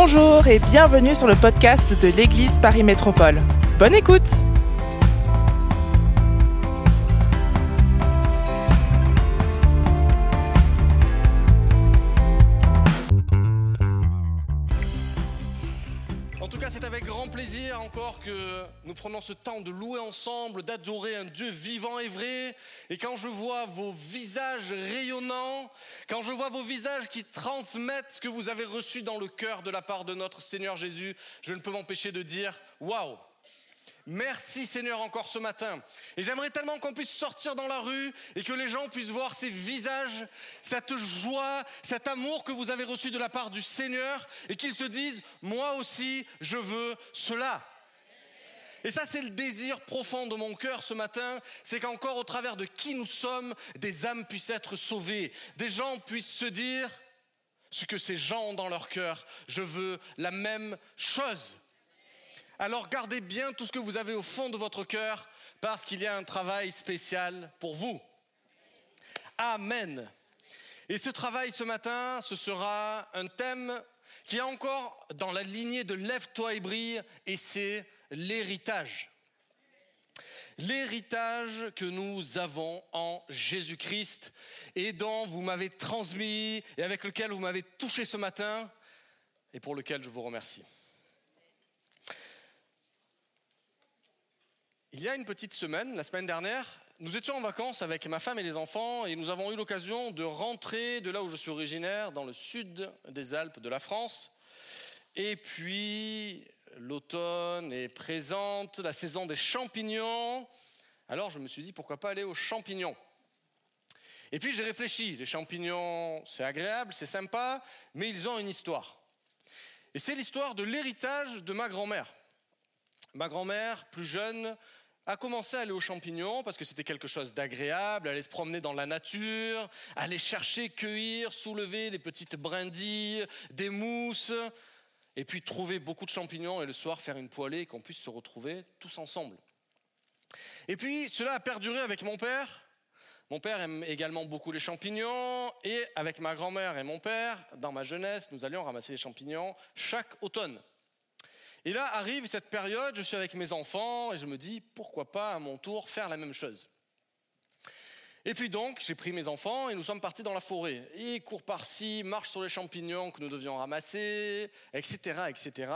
Bonjour et bienvenue sur le podcast de l'Église Paris Métropole. Bonne écoute je vois vos visages qui transmettent ce que vous avez reçu dans le cœur de la part de notre Seigneur Jésus, je ne peux m'empêcher de dire waouh Merci Seigneur encore ce matin. Et j'aimerais tellement qu'on puisse sortir dans la rue et que les gens puissent voir ces visages, cette joie, cet amour que vous avez reçu de la part du Seigneur et qu'ils se disent, moi aussi, je veux cela. Et ça, c'est le désir profond de mon cœur ce matin, c'est qu'encore au travers de qui nous sommes, des âmes puissent être sauvées, des gens puissent se dire ce que ces gens ont dans leur cœur, je veux la même chose. Alors gardez bien tout ce que vous avez au fond de votre cœur parce qu'il y a un travail spécial pour vous. Amen. Et ce travail ce matin, ce sera un thème qui est encore dans la lignée de Lève-toi et brille et c'est l'héritage. L'héritage que nous avons en Jésus-Christ et dont vous m'avez transmis et avec lequel vous m'avez touché ce matin et pour lequel je vous remercie. Il y a une petite semaine, la semaine dernière, nous étions en vacances avec ma femme et les enfants et nous avons eu l'occasion de rentrer de là où je suis originaire, dans le sud des Alpes de la France. Et puis, l'automne est présente, la saison des champignons. Alors je me suis dit, pourquoi pas aller aux champignons? Et puis j'ai réfléchi, les champignons, c'est agréable, c'est sympa, mais ils ont une histoire. Et c'est l'histoire de l'héritage de ma grand-mère. Ma grand-mère, plus jeune, a commencé à aller aux champignons parce que c'était quelque chose d'agréable, aller se promener dans la nature, aller chercher, cueillir, soulever des petites brindilles, des mousses, et puis trouver beaucoup de champignons et le soir faire une poêlée et qu'on puisse se retrouver tous ensemble. Et puis cela a perduré avec mon père. Mon père aime également beaucoup les champignons et avec ma grand-mère et mon père, dans ma jeunesse, nous allions ramasser les champignons chaque automne. Et là arrive cette période, je suis avec mes enfants et je me dis pourquoi pas à mon tour faire la même chose. Et puis donc, j'ai pris mes enfants et nous sommes partis dans la forêt. Ils courent par-ci, marchent sur les champignons que nous devions ramasser, etc., etc.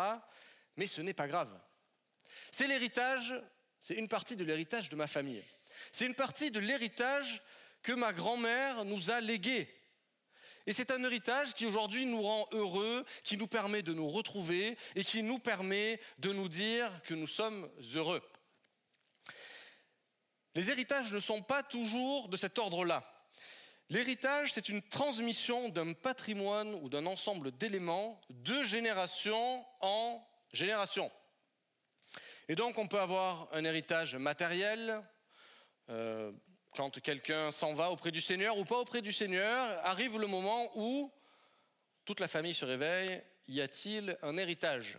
Mais ce n'est pas grave. C'est l'héritage, c'est une partie de l'héritage de ma famille. C'est une partie de l'héritage que ma grand-mère nous a légué et c'est un héritage qui aujourd'hui nous rend heureux, qui nous permet de nous retrouver et qui nous permet de nous dire que nous sommes heureux. Les héritages ne sont pas toujours de cet ordre-là. L'héritage, c'est une transmission d'un patrimoine ou d'un ensemble d'éléments de génération en génération. Et donc on peut avoir un héritage matériel, euh, quand quelqu'un s'en va auprès du Seigneur ou pas auprès du Seigneur, arrive le moment où toute la famille se réveille, y a-t-il un héritage?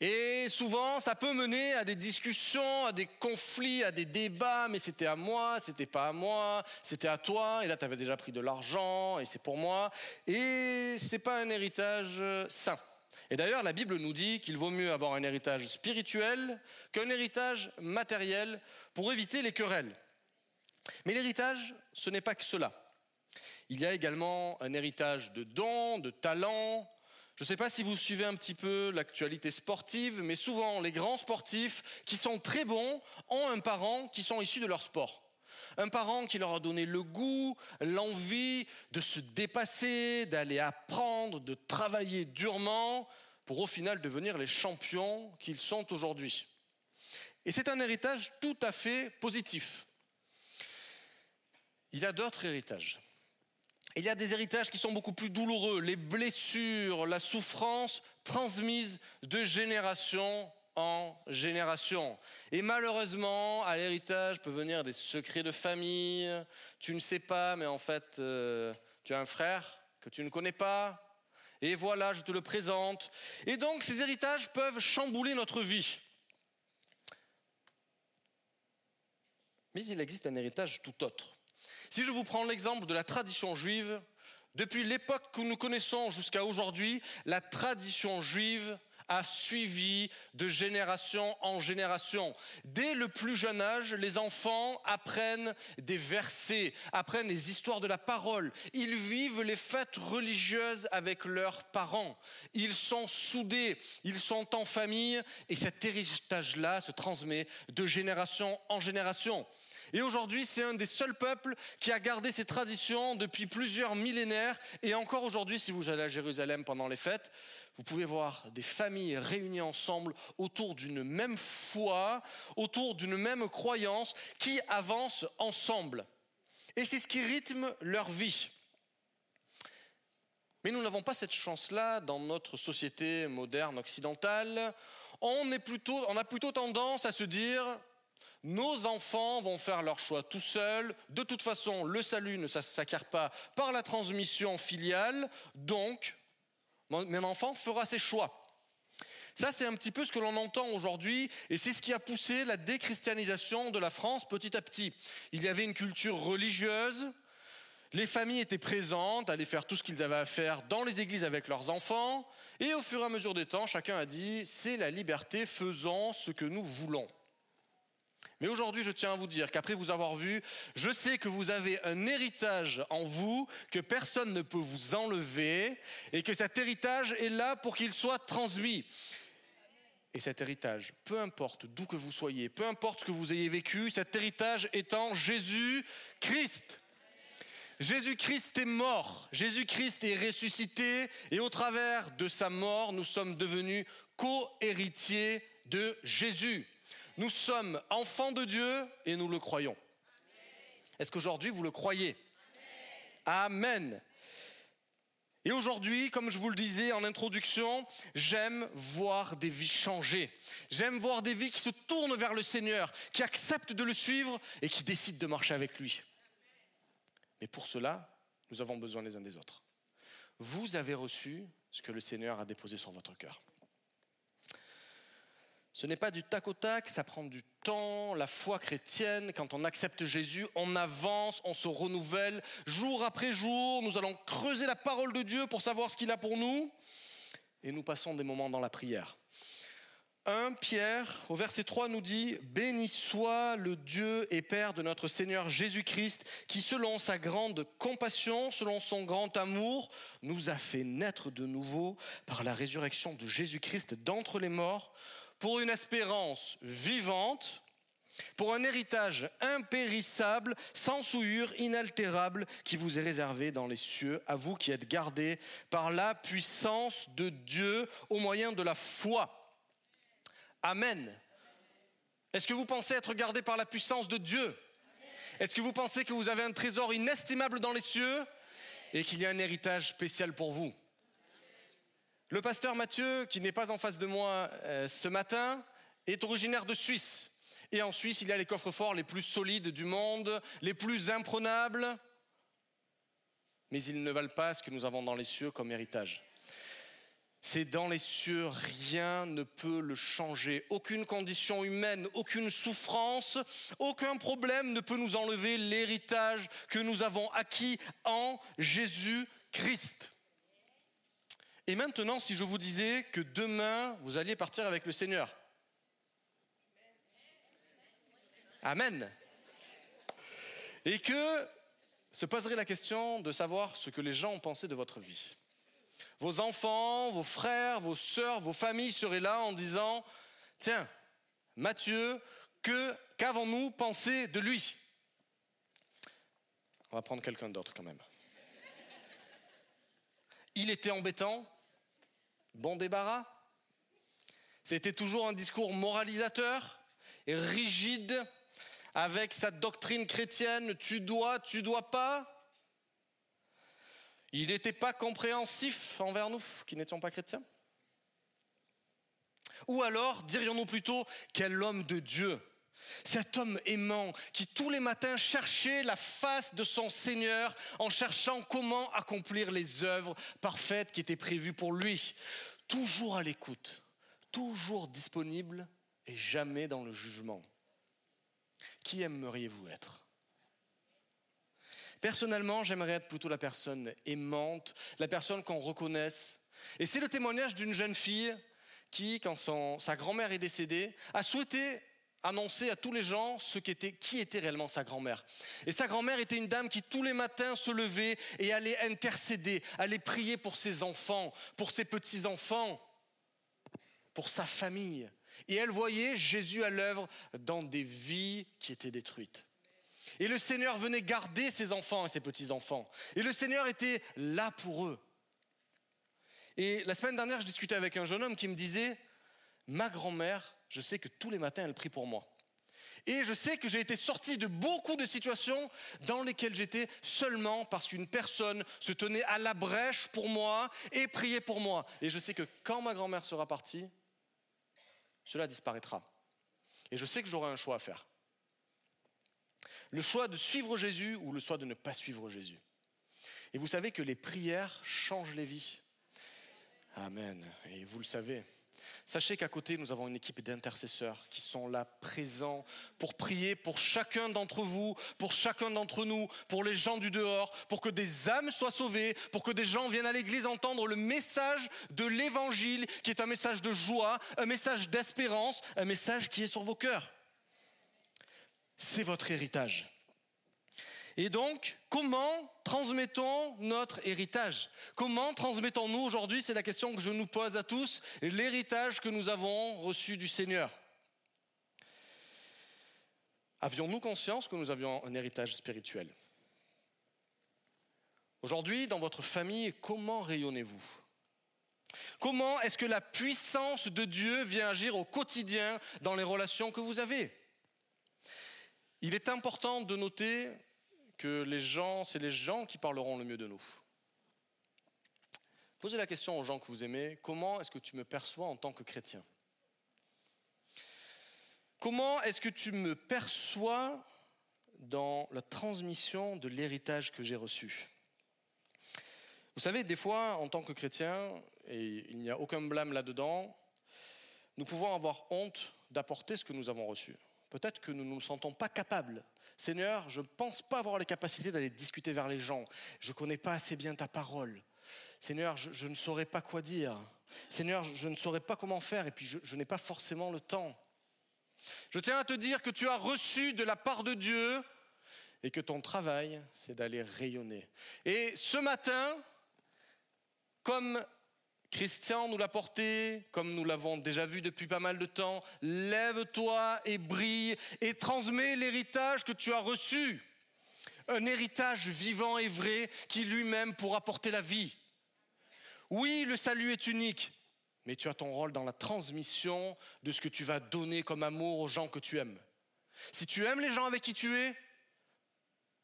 Et souvent, ça peut mener à des discussions, à des conflits, à des débats, mais c'était à moi, c'était pas à moi, c'était à toi, et là tu avais déjà pris de l'argent, et c'est pour moi. Et c'est pas un héritage sain. Et d'ailleurs, la Bible nous dit qu'il vaut mieux avoir un héritage spirituel qu'un héritage matériel pour éviter les querelles. Mais l'héritage, ce n'est pas que cela. Il y a également un héritage de dons, de talents. Je ne sais pas si vous suivez un petit peu l'actualité sportive, mais souvent les grands sportifs qui sont très bons ont un parent qui sont issus de leur sport. Un parent qui leur a donné le goût, l'envie de se dépasser, d'aller apprendre, de travailler durement pour au final devenir les champions qu'ils sont aujourd'hui. Et c'est un héritage tout à fait positif il y a d'autres héritages. Il y a des héritages qui sont beaucoup plus douloureux, les blessures, la souffrance transmise de génération en génération. Et malheureusement, à l'héritage peut venir des secrets de famille. Tu ne sais pas, mais en fait, euh, tu as un frère que tu ne connais pas. Et voilà, je te le présente. Et donc, ces héritages peuvent chambouler notre vie. Mais il existe un héritage tout autre. Si je vous prends l'exemple de la tradition juive, Depuis l'époque que nous connaissons jusqu'à aujourd'hui, la tradition juive a suivi de génération en génération. Dès le plus jeune âge, les enfants apprennent des versets, apprennent les histoires de la parole. Ils vivent les fêtes religieuses avec leurs parents. Ils sont soudés, ils sont en famille et cet héritage-là se transmet de génération en génération. Et aujourd'hui, c'est un des seuls peuples qui a gardé ses traditions depuis plusieurs millénaires. Et encore aujourd'hui, si vous allez à Jérusalem pendant les fêtes, vous pouvez voir des familles réunies ensemble autour d'une même foi, autour d'une même croyance, qui avancent ensemble. Et c'est ce qui rythme leur vie. Mais nous n'avons pas cette chance-là dans notre société moderne occidentale. On, est plutôt, on a plutôt tendance à se dire, nos enfants vont faire leur choix tout seuls. De toute façon, le salut ne s'acquiert pas par la transmission filiale. Donc, mon enfant fera ses choix. Ça, c'est un petit peu ce que l'on entend aujourd'hui, et c'est ce qui a poussé la déchristianisation de la France petit à petit. Il y avait une culture religieuse, les familles étaient présentes, allaient faire tout ce qu'ils avaient à faire dans les églises avec leurs enfants, et au fur et à mesure des temps, chacun a dit, c'est la liberté, faisons ce que nous voulons. Mais aujourd'hui, je tiens à vous dire qu'après vous avoir vu, je sais que vous avez un héritage en vous que personne ne peut vous enlever et que cet héritage est là pour qu'il soit transmis. Et cet héritage, peu importe d'où que vous soyez, peu importe ce que vous ayez vécu, cet héritage étant Jésus-Christ. Jésus-Christ est mort, Jésus-Christ est ressuscité et au travers de sa mort, nous sommes devenus co-héritiers de Jésus. Nous sommes enfants de Dieu et nous le croyons. Est-ce qu'aujourd'hui vous le croyez? Amen. Et aujourd'hui, comme je vous le disais en introduction, j'aime voir des vies changer. J'aime voir des vies qui se tournent vers le Seigneur, qui acceptent de le suivre et qui décident de marcher avec lui. Mais pour cela, nous avons besoin les uns des autres. Vous avez reçu ce que le Seigneur a déposé sur votre cœur. Ce n'est pas du tac au tac, ça prend du temps. La foi chrétienne, quand on accepte Jésus, on avance, on se renouvelle. Jour après jour, nous allons creuser la parole de Dieu pour savoir ce qu'il a pour nous. Et nous passons des moments dans la prière. 1 Pierre, au verset 3, nous dit Béni soit le Dieu et Père de notre Seigneur Jésus-Christ, qui, selon sa grande compassion, selon son grand amour, nous a fait naître de nouveau par la résurrection de Jésus-Christ d'entre les morts pour une espérance vivante, pour un héritage impérissable, sans souillure, inaltérable, qui vous est réservé dans les cieux, à vous qui êtes gardés par la puissance de Dieu au moyen de la foi. Amen. Est-ce que vous pensez être gardé par la puissance de Dieu? Est-ce que vous pensez que vous avez un trésor inestimable dans les cieux et qu'il y a un héritage spécial pour vous? Le pasteur Mathieu, qui n'est pas en face de moi euh, ce matin, est originaire de Suisse. Et en Suisse, il y a les coffres forts les plus solides du monde, les plus imprenables, mais ils ne valent pas ce que nous avons dans les cieux comme héritage. C'est dans les cieux, rien ne peut le changer. Aucune condition humaine, aucune souffrance, aucun problème ne peut nous enlever l'héritage que nous avons acquis en Jésus-Christ. Et maintenant, si je vous disais que demain, vous alliez partir avec le Seigneur. Amen. Et que se poserait la question de savoir ce que les gens ont pensé de votre vie. Vos enfants, vos frères, vos sœurs, vos familles seraient là en disant, tiens, Matthieu, qu'avons-nous pensé de lui? On va prendre quelqu'un d'autre quand même. Il était embêtant, bon débarras. C'était toujours un discours moralisateur et rigide avec sa doctrine chrétienne, tu dois, tu dois pas. Il n'était pas compréhensif envers nous qui n'étions pas chrétiens. Ou alors, dirions-nous plutôt, quel homme de Dieu cet homme aimant qui tous les matins cherchait la face de son Seigneur en cherchant comment accomplir les œuvres parfaites qui étaient prévues pour lui. Toujours à l'écoute, toujours disponible et jamais dans le jugement. Qui aimeriez-vous être? Personnellement, j'aimerais être plutôt la personne aimante, la personne qu'on reconnaisse. Et c'est le témoignage d'une jeune fille qui, quand sa grand-mère est décédée, a souhaité annoncer à tous les gens ce qui était, qui était réellement sa grand-mère. Et sa grand-mère était une dame qui tous les matins se levait et allait intercéder, allait prier pour ses enfants, pour ses petits-enfants, pour sa famille. Et elle voyait Jésus à l'œuvre dans des vies qui étaient détruites. Et le Seigneur venait garder ses enfants et ses petits-enfants. Et le Seigneur était là pour eux. Et la semaine dernière, je discutais avec un jeune homme qui me disait, ma grand-mère, je sais que tous les matins, elle prie pour moi. Et je sais que j'ai été sorti de beaucoup de situations dans lesquelles j'étais seulement parce qu'une personne se tenait à la brèche pour moi et priait pour moi. Et je sais que quand ma grand-mère sera partie, cela disparaîtra. Et je sais que j'aurai un choix à faire. Le choix de suivre Jésus ou le choix de ne pas suivre Jésus. Et vous savez que les prières changent les vies. Amen. Et vous le savez. Sachez qu'à côté, nous avons une équipe d'intercesseurs qui sont là présents pour prier pour chacun d'entre vous, pour chacun d'entre nous, pour les gens du dehors, pour que des âmes soient sauvées, pour que des gens viennent à l'église entendre le message de l'évangile qui est un message de joie, un message d'espérance, un message qui est sur vos cœurs. C'est votre héritage. Et donc, comment transmettons notre héritage? Comment transmettons-nous aujourd'hui? C'est la question que je nous pose à tous, l'héritage que nous avons reçu du Seigneur. Avions-nous conscience que nous avions un héritage spirituel? Aujourd'hui, dans votre famille, comment rayonnez-vous? Comment est-ce que la puissance de Dieu vient agir au quotidien dans les relations que vous avez? Il est important de noter que les gens, c'est les gens qui parleront le mieux de nous. Posez la question aux gens que vous aimez, comment est-ce que tu me perçois en tant que chrétien? Comment est-ce que tu me perçois dans la transmission de l'héritage que j'ai reçu? Vous savez, des fois, en tant que chrétien, et il n'y a aucun blâme là-dedans, nous pouvons avoir honte d'apporter ce que nous avons reçu. Peut-être que nous ne nous sentons pas capables Seigneur, je ne pense pas avoir les capacités d'aller discuter vers les gens. Je ne connais pas assez bien ta parole. Seigneur, je, ne saurais pas quoi dire. Seigneur, je, ne saurais pas comment faire et puis je, je n'ai pas forcément le temps. Je tiens à te dire que tu as reçu de la part de Dieu et que ton travail, c'est d'aller rayonner. Et ce matin, comme Christian nous l'a porté, comme nous l'avons déjà vu depuis pas mal de temps. Lève-toi et brille et transmets l'héritage que tu as reçu. Un héritage vivant et vrai qui lui-même pourra porter la vie. Oui, le salut est unique, mais tu as ton rôle dans la transmission de ce que tu vas donner comme amour aux gens que tu aimes. Si tu aimes les gens avec qui tu es,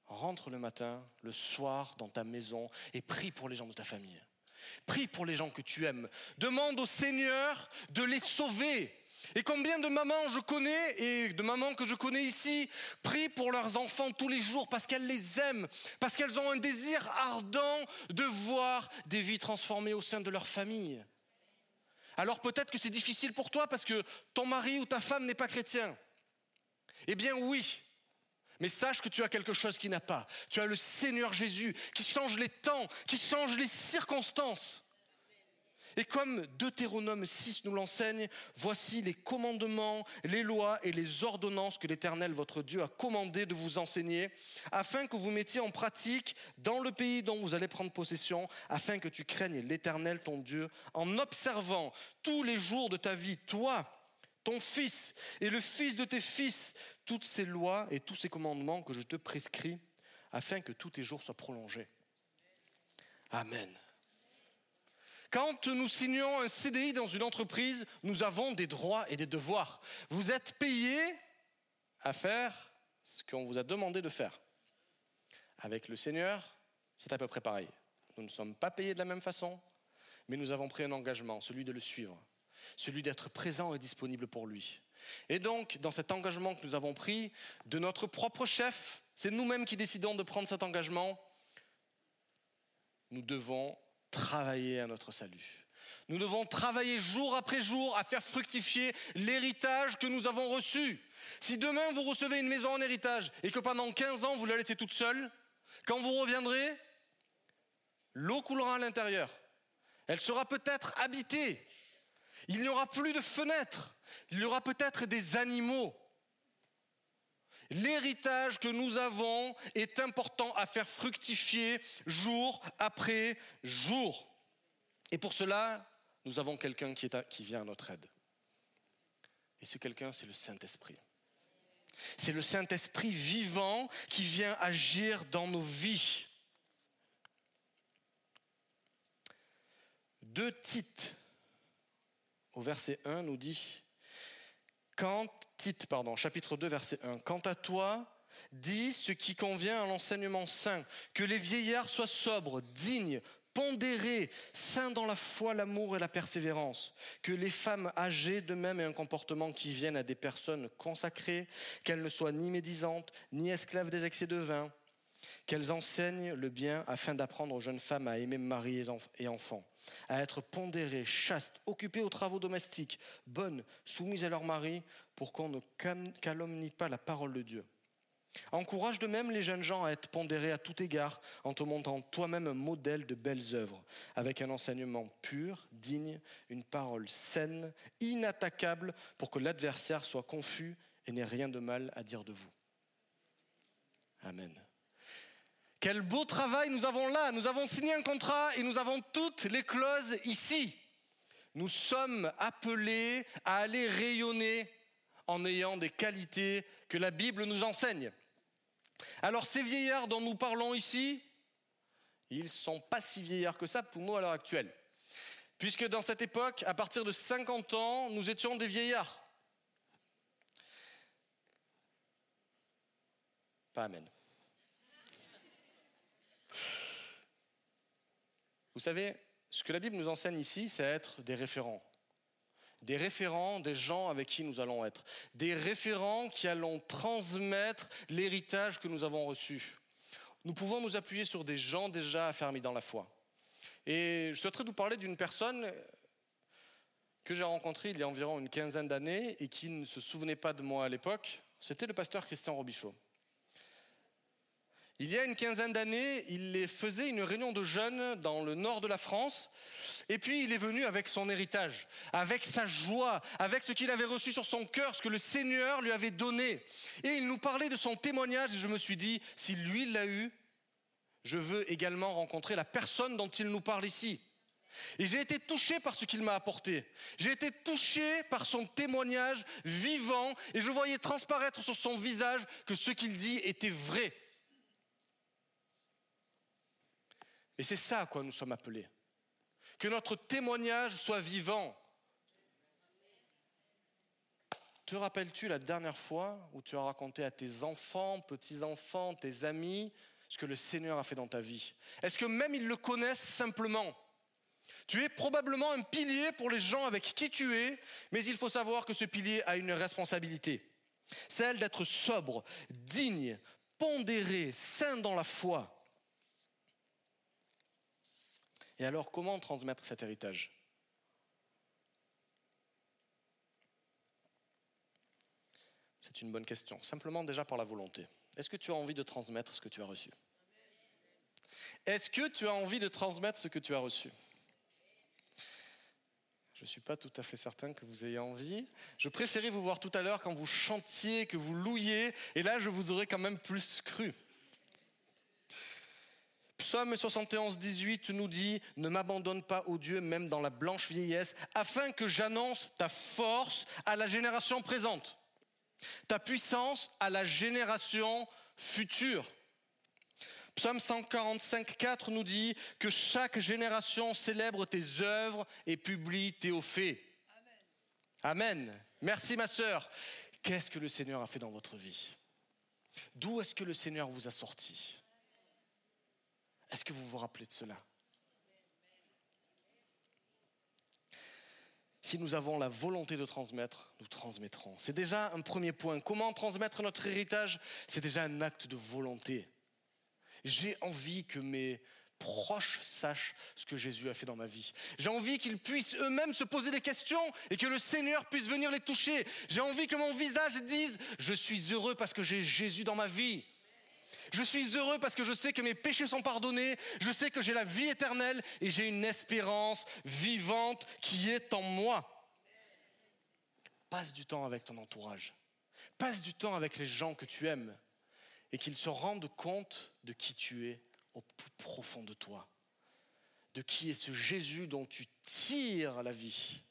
rentre le matin, le soir dans ta maison et prie pour les gens de ta famille. Prie pour les gens que tu aimes. Demande au Seigneur de les sauver. Et combien de mamans je connais et de mamans que je connais ici prient pour leurs enfants tous les jours parce qu'elles les aiment, parce qu'elles ont un désir ardent de voir des vies transformées au sein de leur famille. Alors peut-être que c'est difficile pour toi parce que ton mari ou ta femme n'est pas chrétien. Eh bien oui, mais sache que tu as quelque chose qui n'a pas. Tu as le Seigneur Jésus qui change les temps, qui change les circonstances. Et comme Deutéronome 6 nous l'enseigne, voici les commandements, les lois et les ordonnances que l'Éternel votre Dieu a commandé de vous enseigner, afin que vous mettiez en pratique dans le pays dont vous allez prendre possession, afin que tu craignes l'Éternel ton Dieu, en observant tous les jours de ta vie, toi, ton fils et le fils de tes fils, toutes ces lois et tous ces commandements que je te prescris, afin que tous tes jours soient prolongés. Amen. Quand nous signons un CDI dans une entreprise, nous avons des droits et des devoirs. Vous êtes payé à faire ce qu'on vous a demandé de faire. Avec le Seigneur, c'est à peu près pareil. Nous ne sommes pas payés de la même façon, mais nous avons pris un engagement, celui de le suivre, celui d'être présent et disponible pour lui. Et donc, dans cet engagement que nous avons pris, de notre propre chef, c'est nous-mêmes qui décidons de prendre cet engagement, nous devons travailler à notre salut. Nous devons travailler jour après jour à faire fructifier l'héritage que nous avons reçu. Si demain vous recevez une maison en héritage et que pendant 15 ans vous la laissez toute seule, Quand vous reviendrez, l'eau coulera à l'intérieur. Elle sera peut-être habitée. Il n'y aura plus de fenêtres. Il y aura peut-être des animaux. L'héritage que nous avons est important à faire fructifier jour après jour. Et pour cela, nous avons quelqu'un qui, vient à notre aide. Et ce quelqu'un, c'est le Saint-Esprit. C'est le Saint-Esprit vivant qui vient agir dans nos vies. Deux Tite, au verset 1, nous dit, pardon, chapitre 2, verset 1, quant à toi, dis ce qui convient à l'enseignement saint, que les vieillards soient sobres, dignes, pondérés, saints dans la foi, l'amour et la persévérance, que les femmes âgées de même aient un comportement qui vienne à des personnes consacrées, qu'elles ne soient ni médisantes, ni esclaves des excès de vin, qu'elles enseignent le bien afin d'apprendre aux jeunes femmes à aimer mari et enfants, à être pondérées, chastes, occupées aux travaux domestiques, bonnes, soumises à leur mari, pour qu'on ne calomnie pas la parole de Dieu. Encourage de même les jeunes gens à être pondérés à tout égard en te montrant toi-même un modèle de belles œuvres, avec un enseignement pur, digne, une parole saine, inattaquable, pour que l'adversaire soit confus et n'ait rien de mal à dire de vous. Amen. Quel beau travail nous avons là. Nous avons signé un contrat et nous avons toutes les clauses ici. Nous sommes appelés à aller rayonner en ayant des qualités que la Bible nous enseigne. Alors ces vieillards dont nous parlons ici, ils ne sont pas si vieillards que ça pour nous à l'heure actuelle. Puisque dans cette époque, à partir de 50 ans, nous étions des vieillards. Amen. Vous savez, ce que la Bible nous enseigne ici, c'est être des référents des référents, des gens avec qui nous allons être, des référents qui allons transmettre l'héritage que nous avons reçu. Nous pouvons nous appuyer sur des gens déjà affermis dans la foi. Et je souhaiterais vous parler d'une personne que j'ai rencontrée il y a environ une quinzaine d'années et qui ne se souvenait pas de moi à l'époque. C'était le pasteur Christian Robichaud. Il y a une quinzaine d'années, il faisait une réunion de jeunes dans le nord de la France et puis il est venu avec son héritage, avec sa joie, avec ce qu'il avait reçu sur son cœur, ce que le Seigneur lui avait donné. Et il nous parlait de son témoignage et je me suis dit, si lui l'a eu, je veux également rencontrer la personne dont il nous parle ici. Et j'ai été touché par ce qu'il m'a apporté. J'ai été touché par son témoignage vivant et je voyais transparaître sur son visage que ce qu'il dit était vrai. Et c'est ça à quoi nous sommes appelés que notre témoignage soit vivant. Te rappelles-tu la dernière fois où tu as raconté à tes enfants, petits-enfants, tes amis, ce que le Seigneur a fait dans ta vie? Est-ce que même ils le connaissent simplement? Tu es probablement un pilier pour les gens avec qui tu es, mais il faut savoir que ce pilier a une responsabilité, celle d'être sobre, digne, pondéré, sain dans la foi. Et alors, comment transmettre cet héritage? C'est une bonne question. Simplement déjà par la volonté. Est-ce que tu as envie de transmettre ce que tu as reçu? Est-ce que tu as envie de transmettre ce que tu as reçu? Je ne suis pas tout à fait certain que vous ayez envie. Je préférais vous voir tout à l'heure quand vous chantiez, que vous louiez, et là je vous aurais quand même plus cru. Psaume 71, 18 nous dit, ne m'abandonne pas, ô Dieu, même dans la blanche vieillesse, afin que j'annonce ta force à la génération présente, ta puissance à la génération future. Psaume 145, 4 nous dit que chaque génération célèbre tes œuvres et publie tes hauts faits. Amen. Amen. Merci ma sœur. Qu'est-ce que le Seigneur a fait dans votre vie? D'où est-ce que le Seigneur vous a sorti? Est-ce que vous vous rappelez de cela? Si nous avons la volonté de transmettre, nous transmettrons. C'est déjà un premier point. Comment transmettre notre héritage? C'est déjà un acte de volonté. J'ai envie que mes proches sachent ce que Jésus a fait dans ma vie. J'ai envie qu'ils puissent eux-mêmes se poser des questions et que le Seigneur puisse venir les toucher. J'ai envie que mon visage dise, je suis heureux parce que j'ai Jésus dans ma vie. Je suis heureux parce que je sais que mes péchés sont pardonnés, je sais que j'ai la vie éternelle et j'ai une espérance vivante qui est en moi. Passe du temps avec ton entourage. Passe du temps avec les gens que tu aimes et qu'ils se rendent compte de qui tu es au plus profond de toi, de qui est ce Jésus dont tu tires la vie.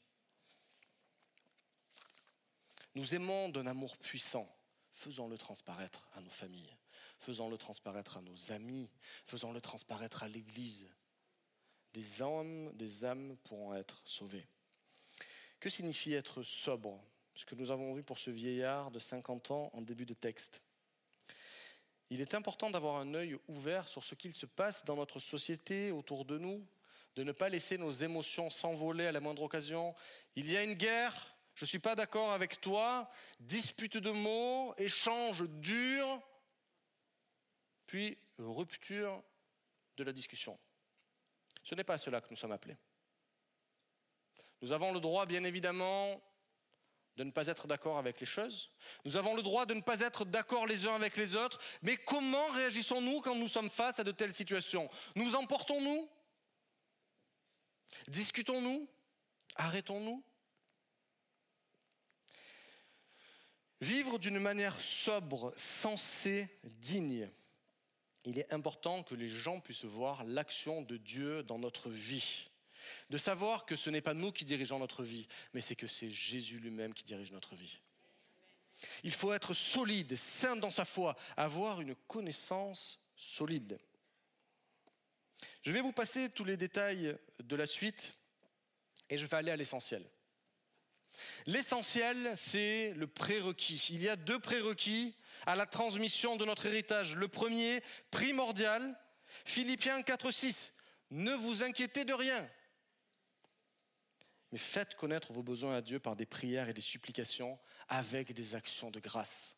Nous aimons d'un amour puissant, faisons-le transparaître à nos familles, faisons-le transparaître à nos amis, faisons-le transparaître à l'Église. Des âmes, des âmes pourront être sauvées. Que signifie être sobre? Ce que nous avons vu pour ce vieillard de 50 ans en début de texte. Il est important d'avoir un œil ouvert sur ce qu'il se passe dans notre société autour de nous, de ne pas laisser nos émotions s'envoler à la moindre occasion. Il y a une guerre, je ne suis pas d'accord avec toi, dispute de mots, échange dur, puis rupture de la discussion. Ce n'est pas à cela que nous sommes appelés. Nous avons le droit, bien évidemment, de ne pas être d'accord avec les choses. Nous avons le droit de ne pas être d'accord les uns avec les autres. Mais comment réagissons-nous quand nous sommes face à de telles situations? Nous emportons-nous? Discutons-nous? Arrêtons-nous? Vivre d'une manière sobre, sensée, digne. Il est important que les gens puissent voir l'action de Dieu dans notre vie de savoir que ce n'est pas nous qui dirigeons notre vie, mais c'est que c'est Jésus lui-même qui dirige notre vie. Il faut être solide, sain dans sa foi, avoir une connaissance solide. Je vais vous passer tous les détails de la suite et je vais aller à l'essentiel. L'essentiel, c'est le prérequis. Il y a deux prérequis à la transmission de notre héritage. Le premier, primordial, Philippiens 4, 6. Ne vous inquiétez de rien mais faites connaître vos besoins à Dieu par des prières et des supplications avec des actions de grâce.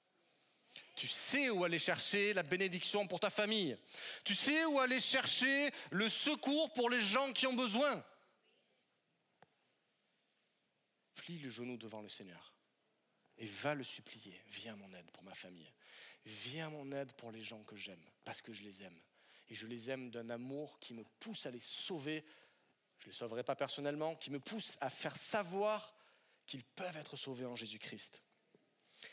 Tu sais où aller chercher la bénédiction pour ta famille. Tu sais où aller chercher le secours pour les gens qui ont besoin. Plie le genou devant le Seigneur et va le supplier. Viens mon aide pour ma famille. Viens mon aide pour les gens que j'aime, parce que je les aime. Et je les aime d'un amour qui me pousse à les sauver je ne les sauverai pas personnellement, qui me poussent à faire savoir qu'ils peuvent être sauvés en Jésus-Christ.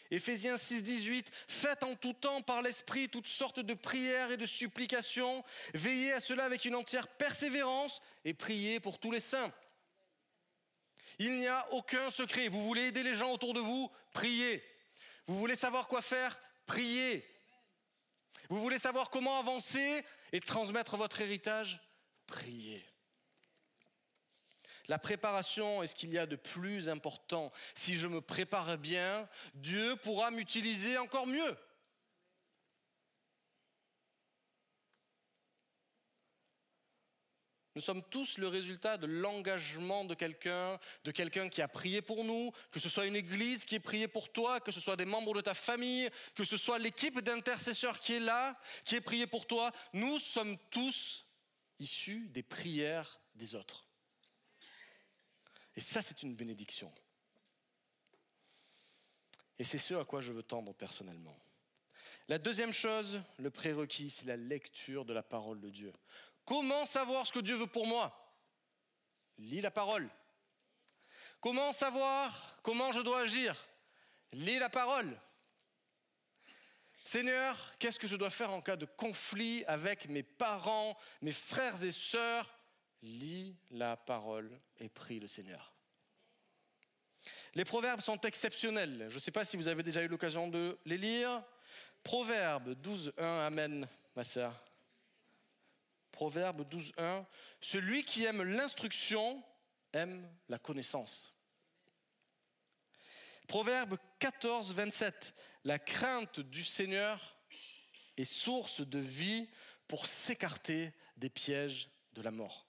Éphésiens 6, 18, faites en tout temps par l'Esprit toutes sortes de prières et de supplications, veillez à cela avec une entière persévérance et priez pour tous les saints. Il n'y a aucun secret. Vous voulez aider les gens autour de vous? Priez. Vous voulez savoir quoi faire? Priez. Vous voulez savoir comment avancer et transmettre votre héritage? Priez. La préparation est ce qu'il y a de plus important. Si je me prépare bien, Dieu pourra m'utiliser encore mieux. Nous sommes tous le résultat de l'engagement de quelqu'un, de quelqu'un qui a prié pour nous, que ce soit une église qui ait prié pour toi, que ce soit des membres de ta famille, que ce soit l'équipe d'intercesseurs qui est là, qui ait prié pour toi. Nous sommes tous issus des prières des autres. Et ça, c'est une bénédiction. Et c'est ce à quoi je veux tendre personnellement. La deuxième chose, le prérequis, c'est la lecture de la parole de Dieu. Comment savoir ce que Dieu veut pour moi? Lis la parole. Comment savoir comment je dois agir? Lis la parole. Seigneur, qu'est-ce que je dois faire en cas de conflit avec mes parents, mes frères et sœurs? Lis la parole et prie le Seigneur. Les proverbes sont exceptionnels. Je ne sais pas si vous avez déjà eu l'occasion de les lire. Proverbe 12, 1, Amen, ma sœur. Proverbe 12, 1. Celui qui aime l'instruction aime la connaissance. Proverbe 14, 27. La crainte du Seigneur est source de vie pour s'écarter des pièges de la mort.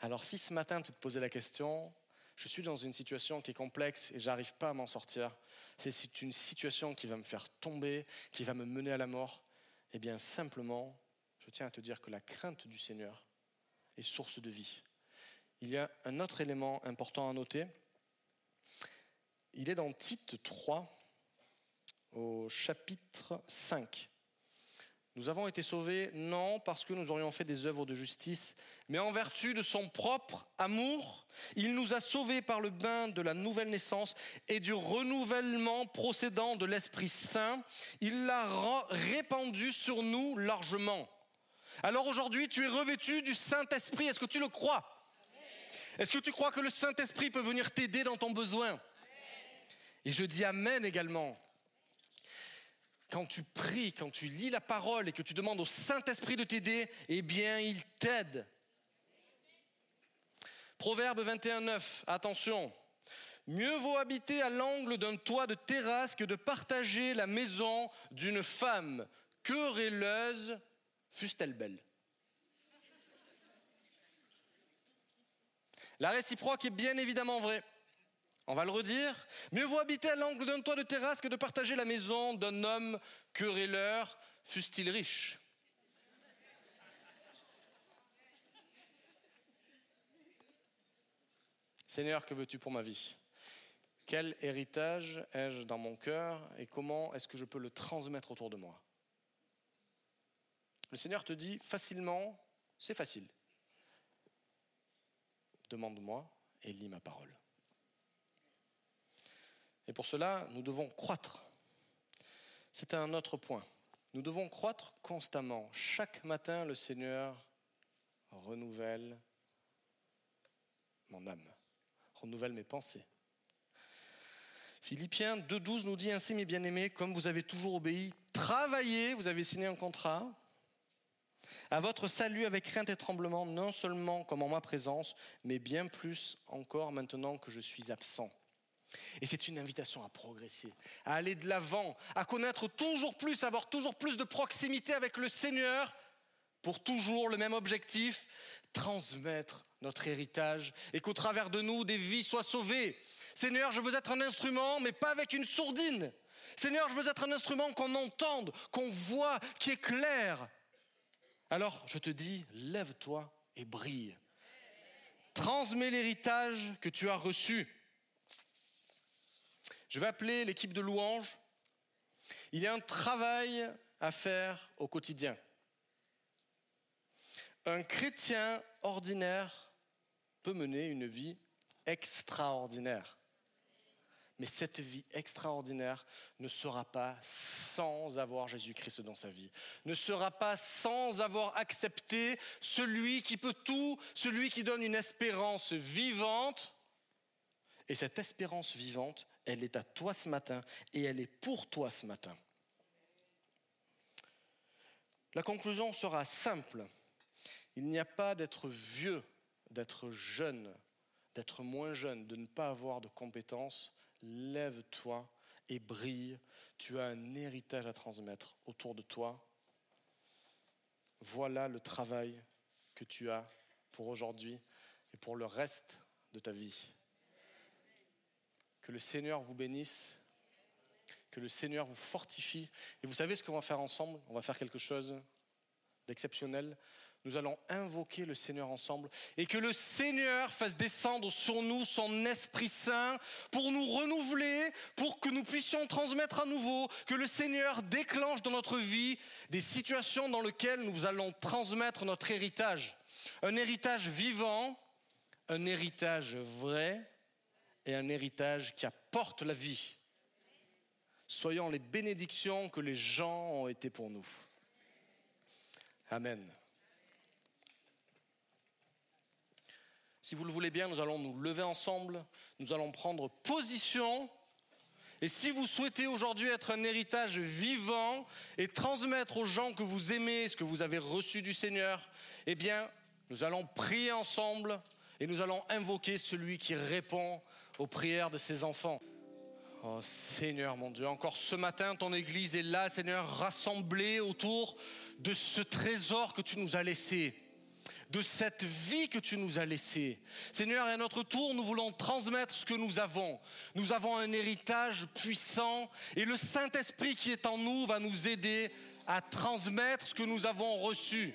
Alors si ce matin tu te posais la question, je suis dans une situation qui est complexe et j'arrive pas à m'en sortir, c'est une situation qui va me faire tomber, qui va me mener à la mort, eh bien simplement, je tiens à te dire que la crainte du Seigneur est source de vie. Il y a un autre élément important à noter. Il est dans Tite 3 au chapitre 5. Nous avons été sauvés non parce que nous aurions fait des œuvres de justice, mais en vertu de son propre amour. Il nous a sauvés par le bain de la nouvelle naissance et du renouvellement procédant de l'Esprit Saint. Il l'a répandu sur nous largement. Alors aujourd'hui, tu es revêtu du Saint-Esprit. Est-ce que tu le crois? Est-ce que tu crois que le Saint-Esprit peut venir t'aider dans ton besoin? Et je dis Amen également quand tu pries, quand tu lis la parole et que tu demandes au Saint-Esprit de t'aider, eh bien, il t'aide. Proverbe 21.9, attention. Mieux vaut habiter à l'angle d'un toit de terrasse que de partager la maison d'une femme querelleuse, fût-elle belle. La réciproque est bien évidemment vraie. On va le redire. Mieux vaut habiter à l'angle d'un toit de terrasse que de partager la maison d'un homme querelleur, fût-il riche. Seigneur, que veux-tu pour ma vie? Quel héritage ai-je dans mon cœur et comment est-ce que je peux le transmettre autour de moi? Le Seigneur te dit facilement, c'est facile. Demande-moi et lis ma parole. Et pour cela, nous devons croître. C'est un autre point. Nous devons croître constamment. Chaque matin, le Seigneur renouvelle mon âme, renouvelle mes pensées. Philippiens 2.12 nous dit ainsi, mes bien-aimés, comme vous avez toujours obéi, travaillez, vous avez signé un contrat, à votre salut avec crainte et tremblement, non seulement comme en ma présence, mais bien plus encore maintenant que je suis absent. Et c'est une invitation à progresser, à aller de l'avant, à connaître toujours plus, à avoir toujours plus de proximité avec le Seigneur pour toujours le même objectif, transmettre notre héritage et qu'au travers de nous, des vies soient sauvées. Seigneur, je veux être un instrument, mais pas avec une sourdine. Seigneur, je veux être un instrument qu'on entende, qu'on voit, qui est clair. Alors, je te dis, lève-toi et brille. Transmets l'héritage que tu as reçu. Je vais appeler l'équipe de louanges. Il y a un travail à faire au quotidien. Un chrétien ordinaire peut mener une vie extraordinaire. Mais cette vie extraordinaire ne sera pas sans avoir Jésus-Christ dans sa vie, ne sera pas sans avoir accepté celui qui peut tout, celui qui donne une espérance vivante. Et cette espérance vivante, elle est à toi ce matin et elle est pour toi ce matin. La conclusion sera simple. Il n'y a pas d'être vieux, d'être jeune, d'être moins jeune, de ne pas avoir de compétences. Lève-toi et brille. Tu as un héritage à transmettre autour de toi. Voilà le travail que tu as pour aujourd'hui et pour le reste de ta vie. Que le Seigneur vous bénisse, que le Seigneur vous fortifie. Et vous savez ce qu'on va faire ensemble? On va faire quelque chose d'exceptionnel. Nous allons invoquer le Seigneur ensemble et que le Seigneur fasse descendre sur nous son Esprit Saint pour nous renouveler, pour que nous puissions transmettre à nouveau, que le Seigneur déclenche dans notre vie des situations dans lesquelles nous allons transmettre notre héritage. Un héritage vivant, un héritage vrai, et un héritage qui apporte la vie. Soyons les bénédictions que les gens ont été pour nous. Amen. Si vous le voulez bien, nous allons nous lever ensemble, nous allons prendre position. Et si vous souhaitez aujourd'hui être un héritage vivant et transmettre aux gens que vous aimez ce que vous avez reçu du Seigneur, eh bien, nous allons prier ensemble et nous allons invoquer celui qui répond aux prières de ses enfants. Oh Seigneur mon Dieu, encore ce matin, ton Église est là, Seigneur, rassemblée autour de ce trésor que tu nous as laissé, de cette vie que tu nous as laissée. Seigneur, à notre tour, nous voulons transmettre ce que nous avons. Nous avons un héritage puissant et le Saint-Esprit qui est en nous va nous aider à transmettre ce que nous avons reçu.